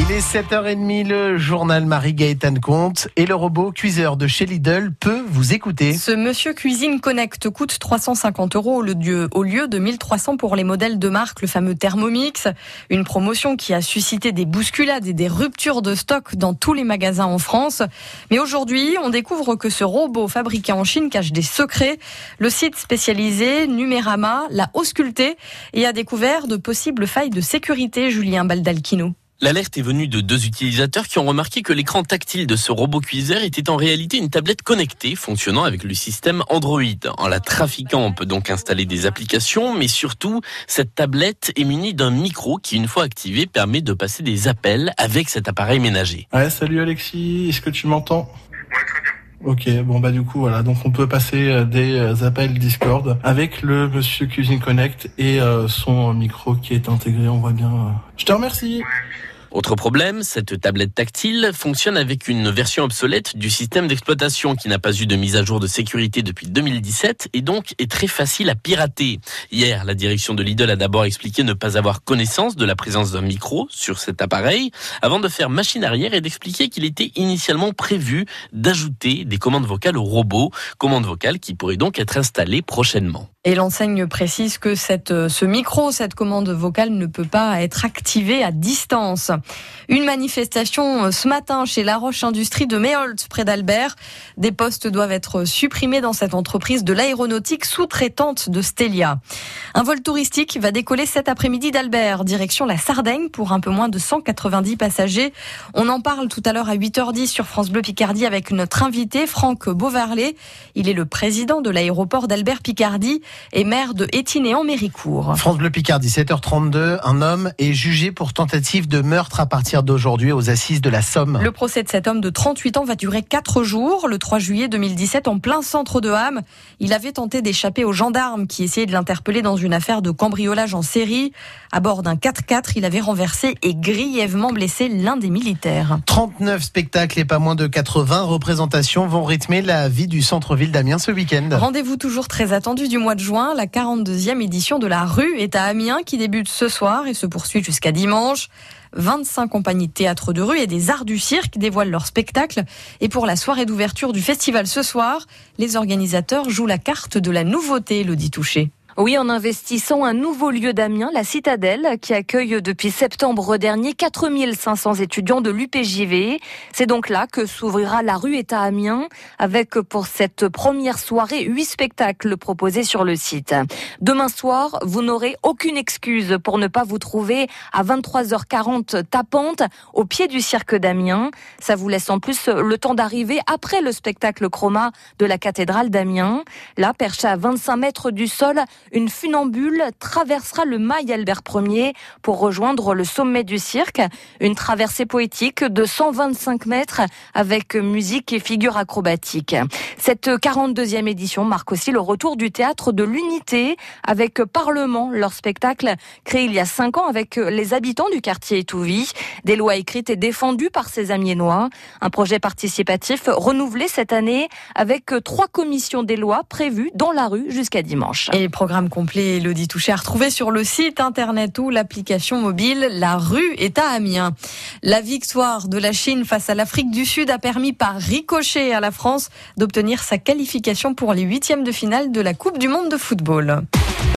Il est 7h30, le journal Marie-Gaëtan Comte et le robot cuiseur de chez Lidl peut vous écouter. Ce Monsieur Cuisine Connect coûte 350 euros au lieu, de 1300 pour les modèles de marque, le fameux Thermomix. Une promotion qui a suscité des bousculades et des ruptures de stock dans tous les magasins en France. Mais aujourd'hui, on découvre que ce robot fabriqué en Chine cache des secrets. Le site spécialisé Numérama l'a ausculté et a découvert de possibles failles de sécurité, Julien Baldalchino. L'alerte est venue de deux utilisateurs qui ont remarqué que l'écran tactile de ce robot cuiseur était en réalité une tablette connectée fonctionnant avec le système Android. En la trafiquant, on peut donc installer des applications, mais surtout, cette tablette est munie d'un micro qui, une fois activé, permet de passer des appels avec cet appareil ménager. Ouais, salut Alexis, est-ce que tu m'entends? Ok, bon bah du coup voilà, donc on peut passer euh, des euh, appels Discord avec le Monsieur Cuisine Connect et euh, son micro qui est intégré, on voit bien. Je te remercie. Autre problème, cette tablette tactile fonctionne avec une version obsolète du système d'exploitation qui n'a pas eu de mise à jour de sécurité depuis 2017 et donc est très facile à pirater. Hier, la direction de Lidl a d'abord expliqué ne pas avoir connaissance de la présence d'un micro sur cet appareil avant de faire machine arrière et d'expliquer qu'il était initialement prévu d'ajouter des commandes vocales au robot, commandes vocales qui pourraient donc être installées prochainement. Et l'enseigne précise que cette, euh, ce micro, cette commande vocale ne peut pas être activée à distance. Une manifestation euh, ce matin chez La Roche Industrie de Méholt, près d'Albert. Des postes doivent être supprimés dans cette entreprise de l'aéronautique sous-traitante de Stelia. Un vol touristique va décoller cet après-midi d'Albert, direction la Sardaigne, pour un peu moins de 190 passagers. On en parle tout à l'heure à 8h10 sur France Bleu Picardie avec notre invité, Franck Beauvarlet. Il est le président de l'aéroport d'Albert Picardie et maire de Étiné en Méricourt. France Bleu Picardie, 7h32, un homme est jugé pour tentative de meurtre à partir d'aujourd'hui aux assises de la Somme. Le procès de cet homme de 38 ans va durer 4 jours. Le 3 juillet 2017, en plein centre de Ham, il avait tenté d'échapper aux gendarmes qui essayaient de l'interpeller dans une affaire de cambriolage en série. À bord d'un 4x4, il avait renversé et grièvement blessé l'un des militaires. 39 spectacles et pas moins de 80 représentations vont rythmer la vie du centre-ville d'Amiens ce week-end. Rendez-vous toujours très attendu du mois de juin. La 42e édition de la rue est à Amiens qui débute ce soir et se poursuit jusqu'à dimanche. 25 compagnies de théâtre de rue et des arts du cirque dévoilent leur spectacle. Et pour la soirée d'ouverture du festival ce soir, les organisateurs jouent la carte de la nouveauté, le dit Touché. Oui, en investissant un nouveau lieu d'Amiens, la Citadelle, qui accueille depuis septembre dernier 4500 étudiants de l'UPJV. C'est donc là que s'ouvrira la rue État Amiens, avec pour cette première soirée huit spectacles proposés sur le site. Demain soir, vous n'aurez aucune excuse pour ne pas vous trouver à 23h40 tapante au pied du cirque d'Amiens. Ça vous laisse en plus le temps d'arriver après le spectacle chroma de la cathédrale d'Amiens. Là, perché à 25 mètres du sol, une funambule traversera le mail Albert Ier pour rejoindre le sommet du cirque. Une traversée poétique de 125 mètres avec musique et figures acrobatiques. Cette 42e édition marque aussi le retour du théâtre de l'unité avec Parlement, leur spectacle créé il y a cinq ans avec les habitants du quartier Étouvie. Des lois écrites et défendues par ces amiénois. Un projet participatif renouvelé cette année avec trois commissions des lois prévues dans la rue jusqu'à dimanche. Programme complet, Elodie Touché, à retrouver sur le site internet ou l'application mobile La rue est à Amiens. La victoire de la Chine face à l'Afrique du Sud a permis par ricochet à la France d'obtenir sa qualification pour les huitièmes de finale de la Coupe du Monde de football.